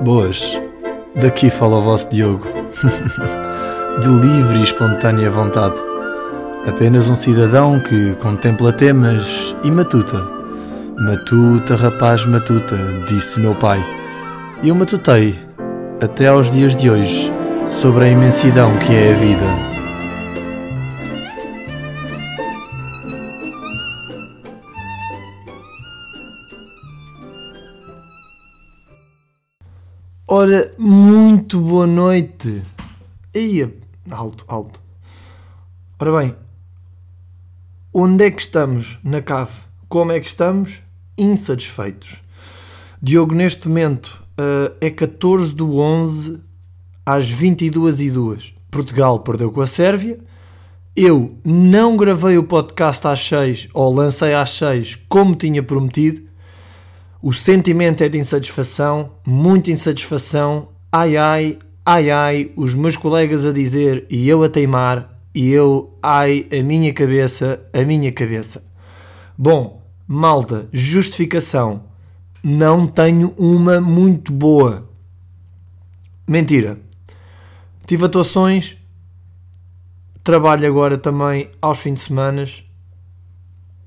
Boas, daqui fala o vosso Diogo. De livre e espontânea vontade. Apenas um cidadão que contempla temas e matuta. Matuta, rapaz, matuta, disse meu pai. E eu matutei, até aos dias de hoje, sobre a imensidão que é a vida. Ora, muito boa noite. Aí, alto, alto. Ora bem, onde é que estamos na cave? Como é que estamos? Insatisfeitos. Diogo, neste momento, uh, é 14 do 11 às 22 e 2. Portugal perdeu com a Sérvia. Eu não gravei o podcast às 6 ou lancei às 6 como tinha prometido o sentimento é de insatisfação, muita insatisfação. Ai ai, ai ai, os meus colegas a dizer e eu a teimar, e eu, ai, a minha cabeça, a minha cabeça. Bom, malta, justificação. Não tenho uma muito boa. Mentira. Tive atuações, trabalho agora também aos fins de semana.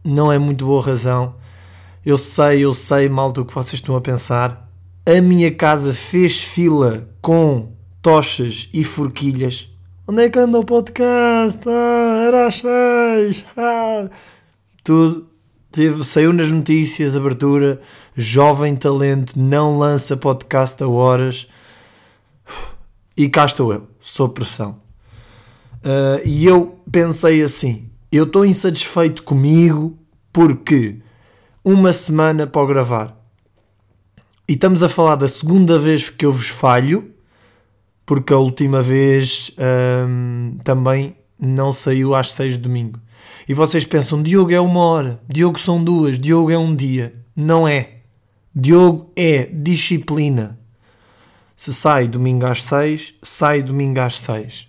Não é muito boa razão eu sei, eu sei, malta, o que vocês estão a pensar. A minha casa fez fila com tochas e forquilhas. Onde é que anda o podcast? Ah, era às seis. Ah. Tudo. Teve, saiu nas notícias, abertura. Jovem talento não lança podcast a horas. E cá estou eu, sob pressão. Uh, e eu pensei assim: eu estou insatisfeito comigo porque uma semana para gravar. E estamos a falar da segunda vez que eu vos falho, porque a última vez hum, também não saiu às seis de domingo. E vocês pensam, Diogo é uma hora, Diogo são duas, Diogo é um dia. Não é. Diogo é disciplina. Se sai domingo às seis, sai domingo às seis.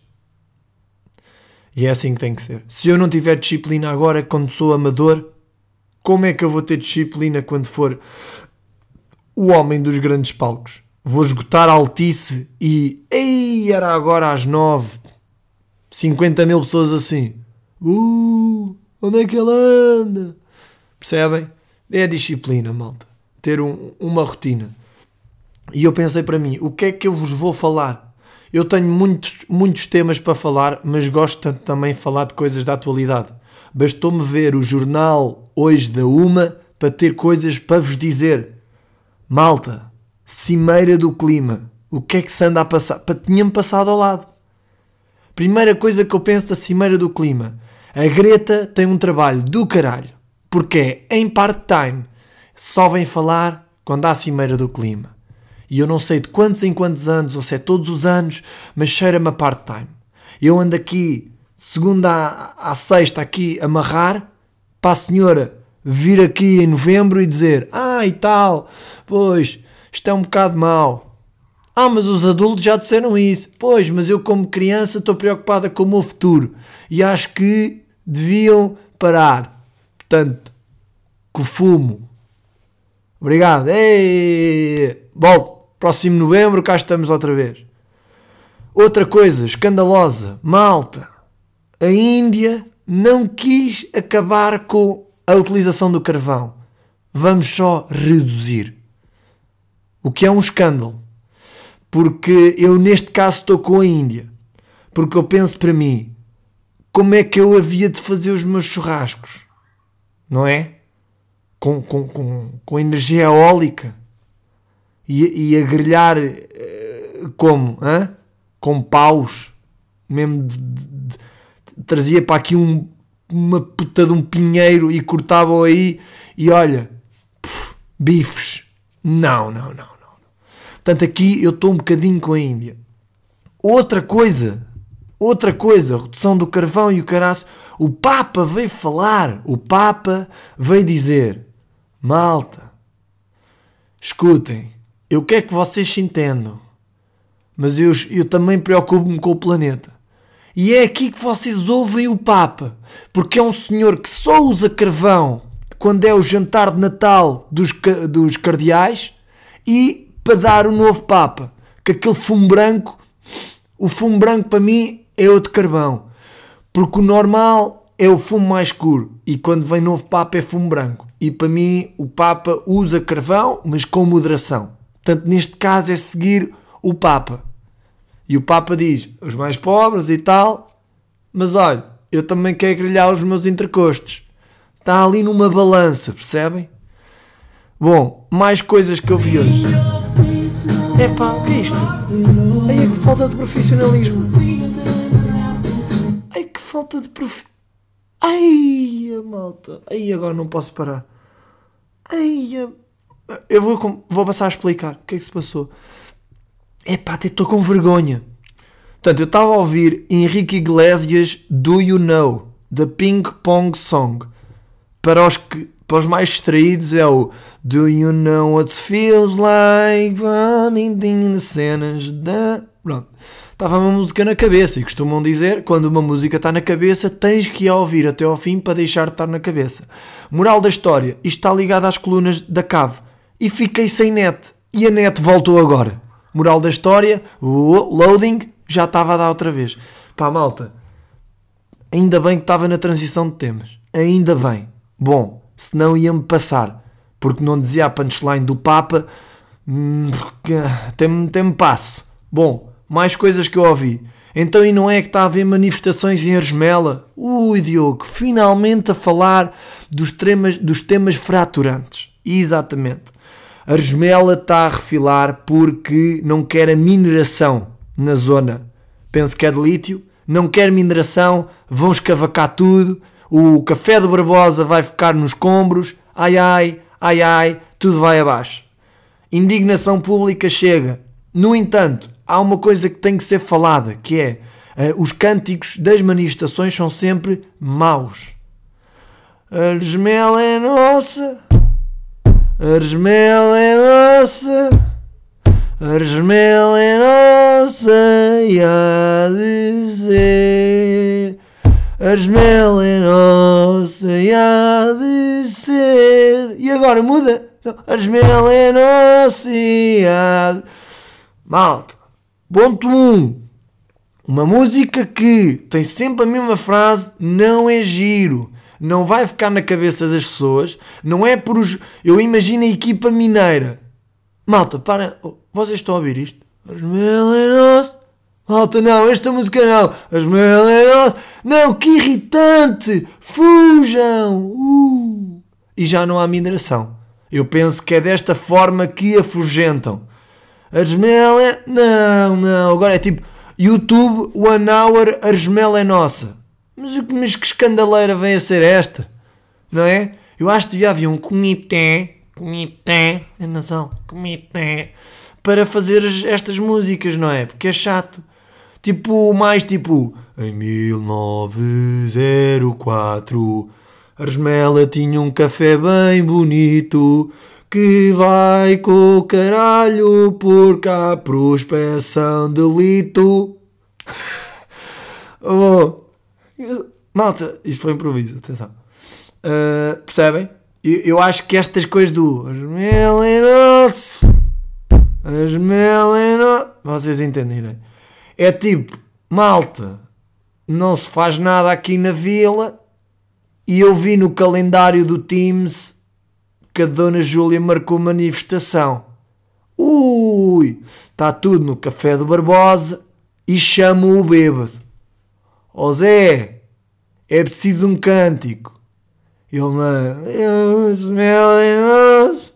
E é assim que tem que ser. Se eu não tiver disciplina agora, quando sou amador, como é que eu vou ter disciplina quando for o homem dos grandes palcos? Vou esgotar a altice e. Ei, era agora às nove. 50 mil pessoas assim. Uh, onde é que ele anda? Percebem? É disciplina, malta. Ter um, uma rotina. E eu pensei para mim, o que é que eu vos vou falar? Eu tenho muitos, muitos temas para falar, mas gosto tanto também de falar de coisas da atualidade. Bastou-me ver o jornal hoje da Uma para ter coisas para vos dizer. Malta, cimeira do clima. O que é que se anda a passar? Tinha-me passado ao lado. Primeira coisa que eu penso da cimeira do clima. A Greta tem um trabalho do caralho. Porque é em part-time. Só vem falar quando há cimeira do clima. E eu não sei de quantos em quantos anos, ou se é todos os anos, mas cheira-me a part-time. Eu ando aqui segunda à, sexta aqui amarrar para a senhora vir aqui em novembro e dizer ah e tal, pois isto é um bocado mau. Ah, mas os adultos já disseram isso. Pois, mas eu como criança estou preocupada com o meu futuro e acho que deviam parar. Portanto, que fumo. Obrigado. Ei, volto. Próximo novembro cá estamos outra vez. Outra coisa escandalosa. Malta a Índia não quis acabar com a utilização do carvão. Vamos só reduzir. O que é um escândalo. Porque eu, neste caso, estou com a Índia. Porque eu penso para mim, como é que eu havia de fazer os meus churrascos? Não é? Com, com, com, com energia eólica. E, e a grelhar eh, como? Hã? Com paus. Mesmo de, de, trazia para aqui um, uma puta de um pinheiro e cortavam aí e olha, puf, bifes. Não, não, não, não. Portanto, aqui eu estou um bocadinho com a Índia. Outra coisa, outra coisa, redução do carvão e o caraço. O Papa veio falar, o Papa veio dizer: malta, escutem, eu quero que vocês se entendam, mas eu, eu também preocupo-me com o planeta. E é aqui que vocês ouvem o Papa, porque é um senhor que só usa carvão quando é o jantar de Natal dos, dos cardeais e para dar o novo Papa. Que aquele fumo branco, o fumo branco para mim é outro carvão. Porque o normal é o fumo mais escuro e quando vem novo Papa é fumo branco. E para mim o Papa usa carvão, mas com moderação. Portanto, neste caso é seguir o Papa. E o Papa diz: os mais pobres e tal, mas olha, eu também quero grelhar os meus entrecostos. Está ali numa balança, percebem? Bom, mais coisas que eu vi hoje. Epá, o que é isto? Ai, que falta de profissionalismo. Ai, que falta de prof... Ai, malta. Ai, agora não posso parar. Ai, eu vou, vou passar a explicar o que é que se passou. Epá, até estou com vergonha. Portanto, eu estava a ouvir Henrique Iglesias Do You Know, da Ping Pong Song. Para os, que, para os mais distraídos é o Do You Know What Feels Like Running cenas da... Pronto. Estava uma música na cabeça e costumam dizer quando uma música está na cabeça tens que a ouvir até ao fim para deixar de estar na cabeça. Moral da história, isto está ligado às colunas da cave. E fiquei sem net. E a net voltou agora. Moral da história, loading, já estava a dar outra vez. Pá, malta, ainda bem que estava na transição de temas. Ainda bem. Bom, senão ia-me passar. Porque não dizia a punchline do Papa, hum, tem-me tem passo. Bom, mais coisas que eu ouvi. Então, e não é que está a haver manifestações em Argemela? Ui, Diogo, finalmente a falar dos temas, dos temas fraturantes. Exatamente. A Argemela está a refilar porque não quer a mineração na zona. Penso que é de lítio. Não quer mineração, vão escavacar tudo. O café de Barbosa vai ficar nos combros. Ai ai, ai ai, tudo vai abaixo. Indignação pública chega. No entanto, há uma coisa que tem que ser falada, que é uh, os cânticos das manifestações são sempre maus. A é nossa, Argemela é nossa, Argemela é nossa e há de ser. Argemela é nossa e há de ser. E agora muda? Argemela é nossa e há de... Malta, ponto 1. Um. Uma música que tem sempre a mesma frase não é giro não vai ficar na cabeça das pessoas, não é por os. Eu imagino a equipa mineira. Malta, para. Oh, vocês estão a ouvir isto? As melenos. Malta, não, esta música não. As melenos. Não, que irritante! Fujam! Uh. E já não há mineração. Eu penso que é desta forma que afugentam. As mele... Não, não. Agora é tipo YouTube, One Hour, Argemela é nossa. Mas, mas que escandaleira vem a ser esta? Não é? Eu acho que devia haver um comitê, comitê, nasal, comitê, para fazer estas músicas, não é? Porque é chato. Tipo, mais tipo, em 1904, Argemela tinha um café bem bonito que vai com o caralho porque há prospeção de lito. oh, Malta, isto foi improviso, atenção. Uh, percebem? Eu, eu, acho que estas coisas do as melinos, as melinos, vocês entendem, né? É tipo, malta, não se faz nada aqui na vila e eu vi no calendário do Teams que a Dona Júlia marcou manifestação. Ui, está tudo no Café do Barbosa e chamo o bêbado. Ó oh Zé, é preciso um cântico. Ele, mano,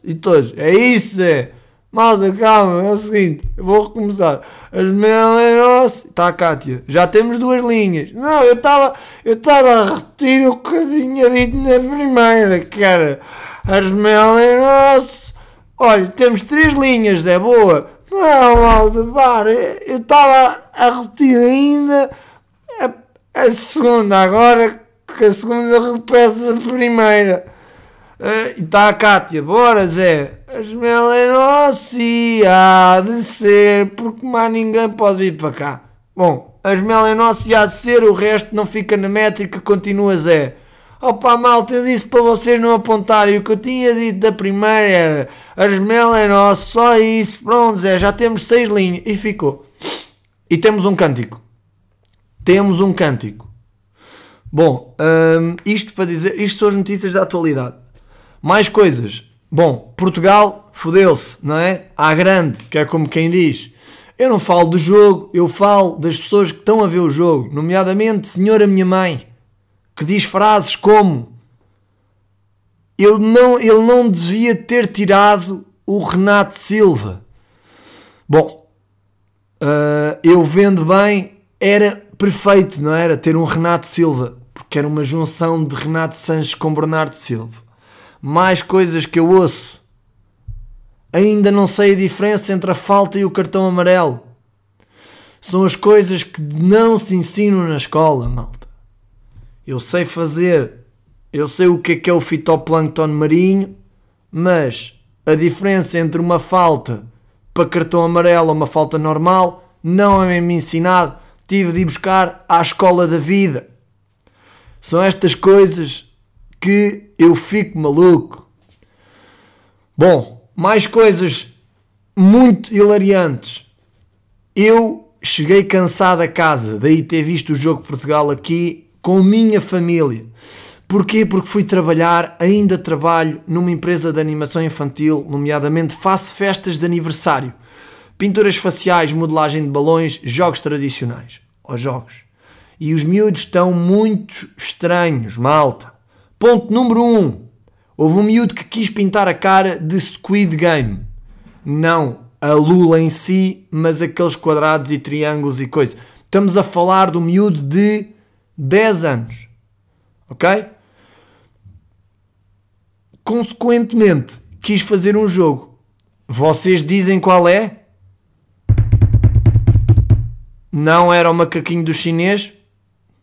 e todos, é isso, Zé. Malta, calma, é o seguinte, eu vou recomeçar. As melenos. Está a Kátia, já temos duas linhas. Não, eu estava eu estava a repetir o que eu tinha dito na primeira, cara. As melenos. Olha, temos três linhas, Zé, boa. Não, malta, para. Eu estava a repetir ainda. A a segunda agora, que a segunda repete a primeira. Uh, e está a Cátia, bora Zé, as melenosse há de ser, porque mais ninguém pode vir para cá. Bom, as melenosse há de ser, o resto não fica na métrica, continua Zé. Opa, malta, eu disse para vocês não apontarem. O que eu tinha dito da primeira era a é nossa, só isso. Pronto, Zé, já temos seis linhas. E ficou. E temos um cântico. Temos um cântico. Bom, hum, isto para dizer, isto são as notícias da atualidade. Mais coisas. Bom, Portugal fodeu-se, não é? À grande, que é como quem diz. Eu não falo do jogo, eu falo das pessoas que estão a ver o jogo, nomeadamente Senhora Minha Mãe, que diz frases como ele não, ele não devia ter tirado o Renato Silva. Bom, uh, eu vendo bem, era perfeito, não era? Ter um Renato Silva, porque era uma junção de Renato Sanches com Bernardo Silva. Mais coisas que eu ouço. Ainda não sei a diferença entre a falta e o cartão amarelo. São as coisas que não se ensinam na escola, malta. Eu sei fazer, eu sei o que é que é o fitoplâncton marinho, mas a diferença entre uma falta para cartão amarelo ou uma falta normal não é mesmo ensinado tive de ir buscar à escola da vida. São estas coisas que eu fico maluco. Bom, mais coisas muito hilariantes. Eu cheguei cansado a casa, daí ter visto o jogo Portugal aqui com minha família. Porquê? Porque fui trabalhar, ainda trabalho numa empresa de animação infantil, nomeadamente faço festas de aniversário pinturas faciais, modelagem de balões, jogos tradicionais. Ou jogos. E os miúdos estão muito estranhos, malta. Ponto número 1. Um. Houve um miúdo que quis pintar a cara de Squid Game. Não a lula em si, mas aqueles quadrados e triângulos e coisa. Estamos a falar do miúdo de 10 anos. Ok? Consequentemente, quis fazer um jogo. Vocês dizem qual é? Não era o macaquinho do chinês,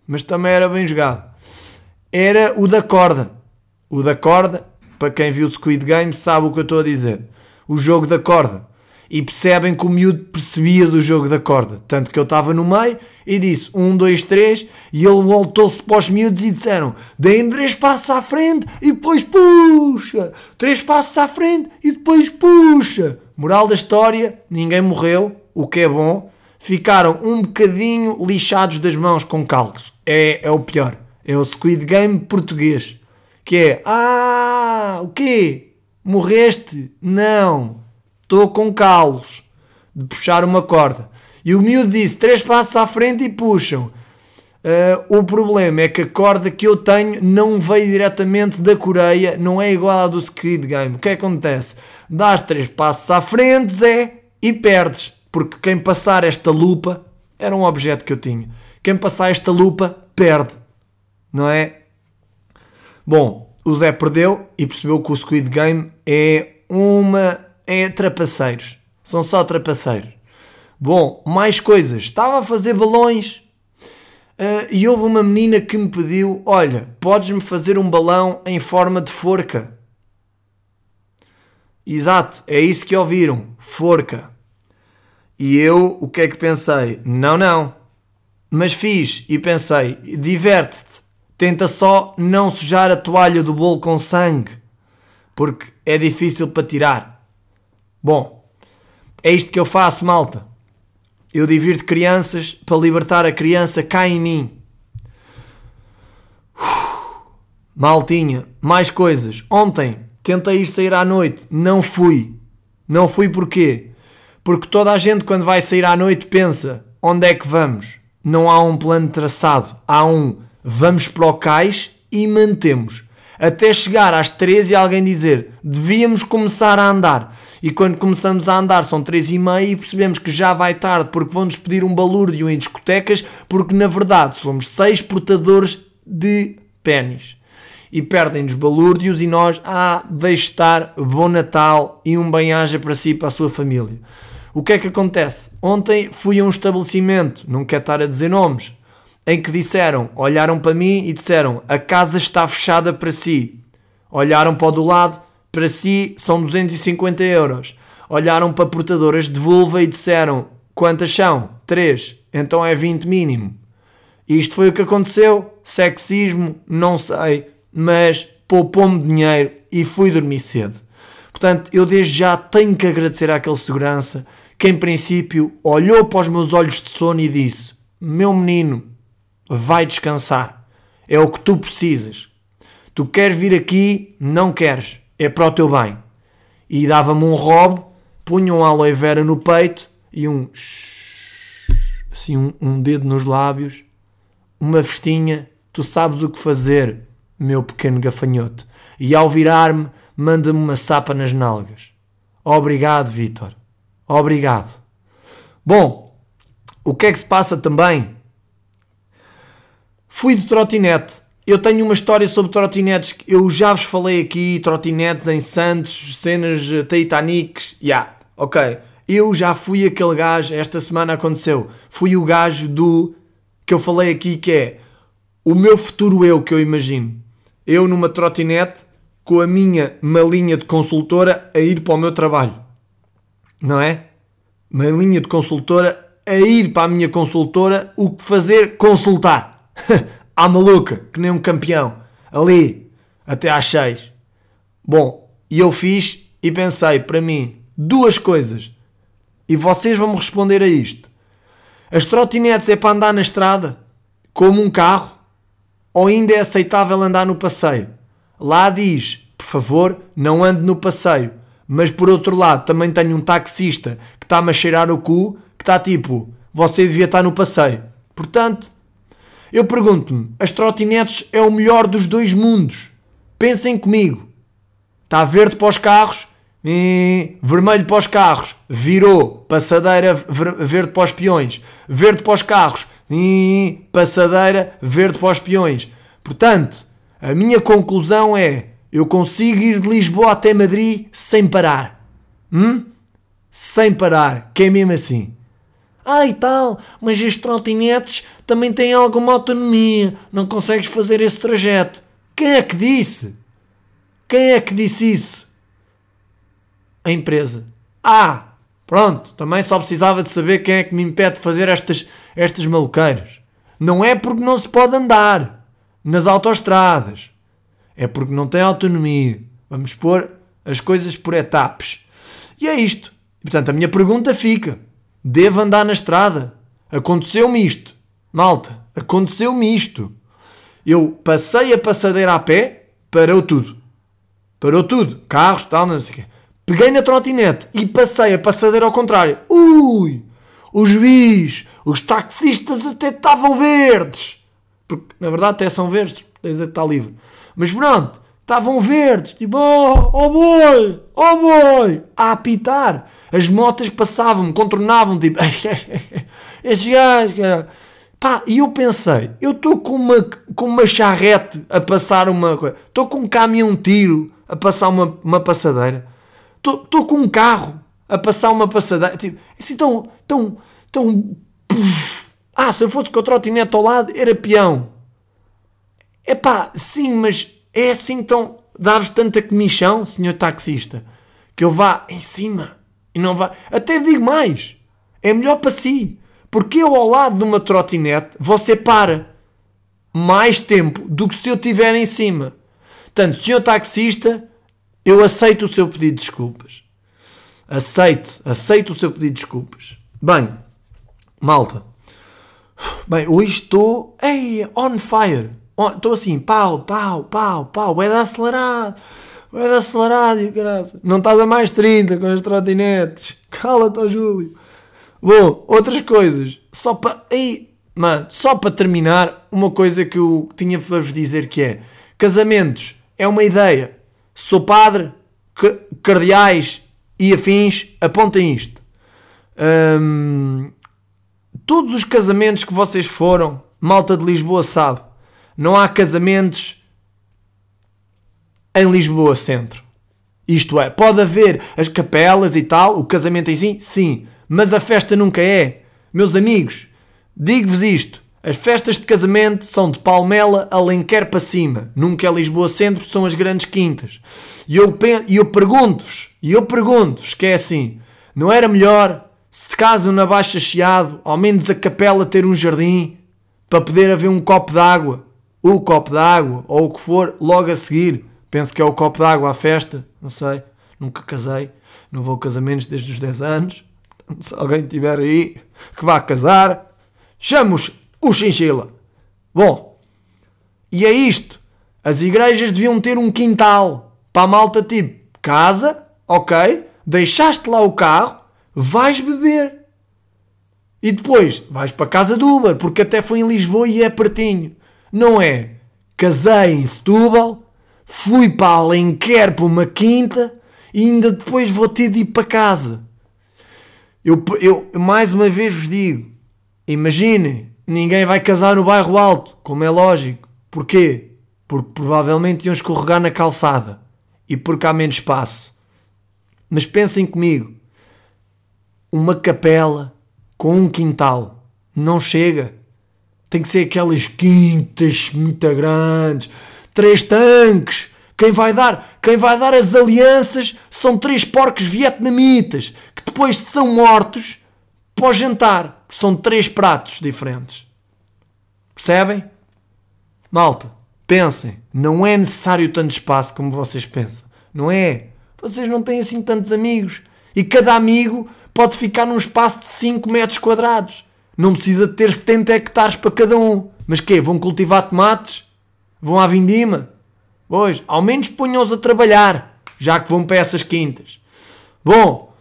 mas também era bem jogado. Era o da corda. O da corda, para quem viu o Squid Game, sabe o que eu estou a dizer. O jogo da corda. E percebem que o miúdo percebia do jogo da corda. Tanto que eu estava no meio e disse um, dois, três, e ele voltou-se para os miúdos e disseram: deem três passos à frente e depois puxa, três passos à frente e depois puxa. Moral da história: ninguém morreu, o que é bom ficaram um bocadinho lixados das mãos com calos. É, é o pior. É o Squid Game português. Que é, ah, o quê? Morreste? Não. Estou com calos. De puxar uma corda. E o miúdo disse, três passos à frente e puxam. Uh, o problema é que a corda que eu tenho não veio diretamente da Coreia, não é igual à do Squid Game. O que, é acontece? Dás três passos à frente, Zé, e perdes porque quem passar esta lupa era um objeto que eu tinha. Quem passar esta lupa perde, não é? Bom, o Zé perdeu e percebeu que o Squid Game é uma. é trapaceiros. São só trapaceiros. Bom, mais coisas. Estava a fazer balões uh, e houve uma menina que me pediu: Olha, podes-me fazer um balão em forma de forca? Exato, é isso que ouviram: forca. E eu o que é que pensei? Não, não. Mas fiz e pensei: diverte-te, tenta só não sujar a toalha do bolo com sangue, porque é difícil para tirar. Bom, é isto que eu faço, malta. Eu divirto crianças para libertar a criança cá em mim. Maltinha, mais coisas. Ontem tentei ir sair à noite, não fui. Não fui porquê? Porque toda a gente, quando vai sair à noite, pensa: onde é que vamos? Não há um plano traçado. Há um vamos para o cais e mantemos. Até chegar às 13 e alguém dizer devíamos começar a andar. E quando começamos a andar são 3 e meia e percebemos que já vai tarde porque vão-nos pedir um balúrdio em discotecas porque na verdade somos seis portadores de pênis. E perdem-nos balúrdios e nós, ah, deixe estar, bom Natal e um bem-aja para si e para a sua família. O que é que acontece? Ontem fui a um estabelecimento, não quero estar a dizer nomes, em que disseram, olharam para mim e disseram: a casa está fechada para si. Olharam para o do lado, para si são 250 euros. Olharam para portadoras de vulva e disseram: quantas são? 3. Então é 20 mínimo. Isto foi o que aconteceu. Sexismo, não sei. mas poupou-me dinheiro e fui dormir cedo. Portanto, eu desde já tenho que agradecer àquele segurança que, em princípio, olhou para os meus olhos de sono e disse: Meu menino, vai descansar. É o que tu precisas. Tu queres vir aqui? Não queres. É para o teu bem. E dava-me um robe, punha um aloe vera no peito e um. Assim, um, um dedo nos lábios, uma festinha. Tu sabes o que fazer, meu pequeno gafanhoto. E ao virar-me, manda-me uma sapa nas nalgas. Obrigado, Vitor. Obrigado. Bom, o que é que se passa também? Fui de trotinete. Eu tenho uma história sobre trotinetes que eu já vos falei aqui, trotinetes em Santos, cenas Titanics, já, yeah, ok. Eu já fui aquele gajo, esta semana aconteceu, fui o gajo do que eu falei aqui que é o meu futuro eu que eu imagino. Eu numa trotinete com a minha malinha de consultora a ir para o meu trabalho. Não é? Malinha de consultora a ir para a minha consultora, o que fazer? Consultar. à maluca, que nem um campeão. Ali, até às seis. Bom, e eu fiz e pensei para mim duas coisas. E vocês vão me responder a isto. As trotinetes é para andar na estrada, como um carro, ou ainda é aceitável andar no passeio? Lá diz, por favor, não ande no passeio. Mas por outro lado, também tenho um taxista que está-me a cheirar o cu, que está tipo, você devia estar no passeio. Portanto, eu pergunto-me, as trotinetes é o melhor dos dois mundos. Pensem comigo. Está verde para os carros, vermelho para os carros, virou, passadeira verde para os peões, verde para os carros, passadeira verde para os peões. Portanto, a minha conclusão é: eu consigo ir de Lisboa até Madrid sem parar. Hum? Sem parar, que é mesmo assim. Ah, e tal, mas estes trotinetes também têm alguma autonomia, não consegues fazer esse trajeto. Quem é que disse? Quem é que disse isso? A empresa. Ah, pronto, também só precisava de saber quem é que me impede de fazer estas, estas maluqueiras. Não é porque não se pode andar nas autoestradas. É porque não tem autonomia. Vamos pôr as coisas por etapas. E é isto. Portanto, a minha pergunta fica: devo andar na estrada? Aconteceu-me isto. Malta, aconteceu-me isto. Eu passei a passadeira a pé, parou tudo. Parou tudo. Carros, tal, não sei o quê. Peguei na trotinete e passei a passadeira ao contrário. Ui! Os bis, os taxistas até estavam verdes porque na verdade até são verdes, tens a estar livre. Mas pronto, estavam verdes, tipo, oh, oh oh boy, a apitar. As motas passavam, contornavam, tipo, estes gajos. Pá, e eu pensei, eu estou com uma, com uma charrete a passar uma coisa, estou com um caminhão tiro a passar uma, uma passadeira, estou com um carro a passar uma passadeira, tipo, assim tão, tão, tão, ah, se eu fosse com a trotinete ao lado, era peão. É pá, sim, mas é assim tão. Dá-vos tanta comichão, senhor taxista, que eu vá em cima e não vá. Até digo mais: é melhor para si. Porque eu ao lado de uma trotinete, você para mais tempo do que se eu estiver em cima. Portanto, senhor taxista, eu aceito o seu pedido de desculpas. Aceito, aceito o seu pedido de desculpas. Bem, malta. Bem, hoje estou ei, on fire. Estou assim, pau, pau, pau, pau, vai dar acelerado. Vai dar acelerado e graça. Não estás a mais 30 com as trotinetes. Cala-te, ó Júlio. Bom, outras coisas. Só para. Ei, mano, só para terminar, uma coisa que eu tinha para vos dizer que é: casamentos é uma ideia. Sou padre, cardeais e afins, apontem isto. Todos os casamentos que vocês foram, malta de Lisboa sabe, não há casamentos em Lisboa Centro. Isto é, pode haver as capelas e tal, o casamento em si, sim, mas a festa nunca é. Meus amigos, digo-vos isto: as festas de casamento são de Palmela a Lenquer para cima, nunca é Lisboa Centro, são as grandes quintas. E eu, eu pergunto-vos, e eu pergunto-vos que é assim: não era melhor se casam na Baixa Chiado, ao menos a capela ter um jardim para poder haver um copo de água o copo d'água ou o que for logo a seguir. Penso que é o copo d'água à festa, não sei, nunca casei, não vou a casamentos desde os 10 anos. Portanto, se alguém tiver aí que vá casar, chamos o chinchila. Bom, e é isto. As igrejas deviam ter um quintal para a malta tipo casa, ok, deixaste lá o carro, vais beber. E depois vais para casa do Uber, porque até foi em Lisboa e é pertinho. Não é? Casei em Setúbal, fui para Alenquer para uma quinta e ainda depois vou ter de ir para casa. Eu, eu mais uma vez vos digo: imaginem, ninguém vai casar no bairro alto, como é lógico. Porquê? Porque provavelmente iam escorregar na calçada e porque há menos espaço. Mas pensem comigo: uma capela com um quintal não chega. Tem que ser aquelas quintas muito grandes, três tanques. Quem vai dar, quem vai dar as alianças são três porcos vietnamitas que depois são mortos para o jantar. São três pratos diferentes. Percebem? Malta, pensem, não é necessário tanto espaço como vocês pensam. Não é? Vocês não têm assim tantos amigos. E cada amigo pode ficar num espaço de 5 metros quadrados. Não precisa de ter 70 hectares para cada um. Mas quê? Vão cultivar tomates? Vão à vindima? Pois, ao menos ponham-os a trabalhar, já que vão para essas quintas. Bom,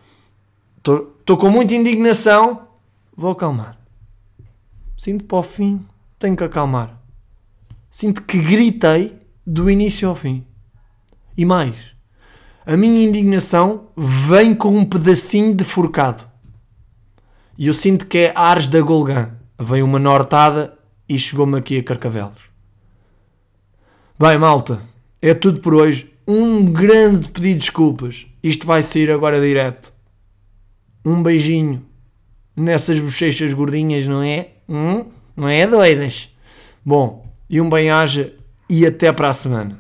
estou com muita indignação. Vou acalmar. Sinto para o fim, tenho que acalmar. Sinto que gritei do início ao fim. E mais, a minha indignação vem com um pedacinho de forcado. E eu sinto que é Ares da Golgã. Veio uma nortada e chegou-me aqui a Carcavelos. Bem, malta, é tudo por hoje. Um grande pedido de desculpas. Isto vai sair agora direto. Um beijinho nessas bochechas gordinhas, não é? Hum? Não é doidas? Bom, e um bem-aja e até para a semana.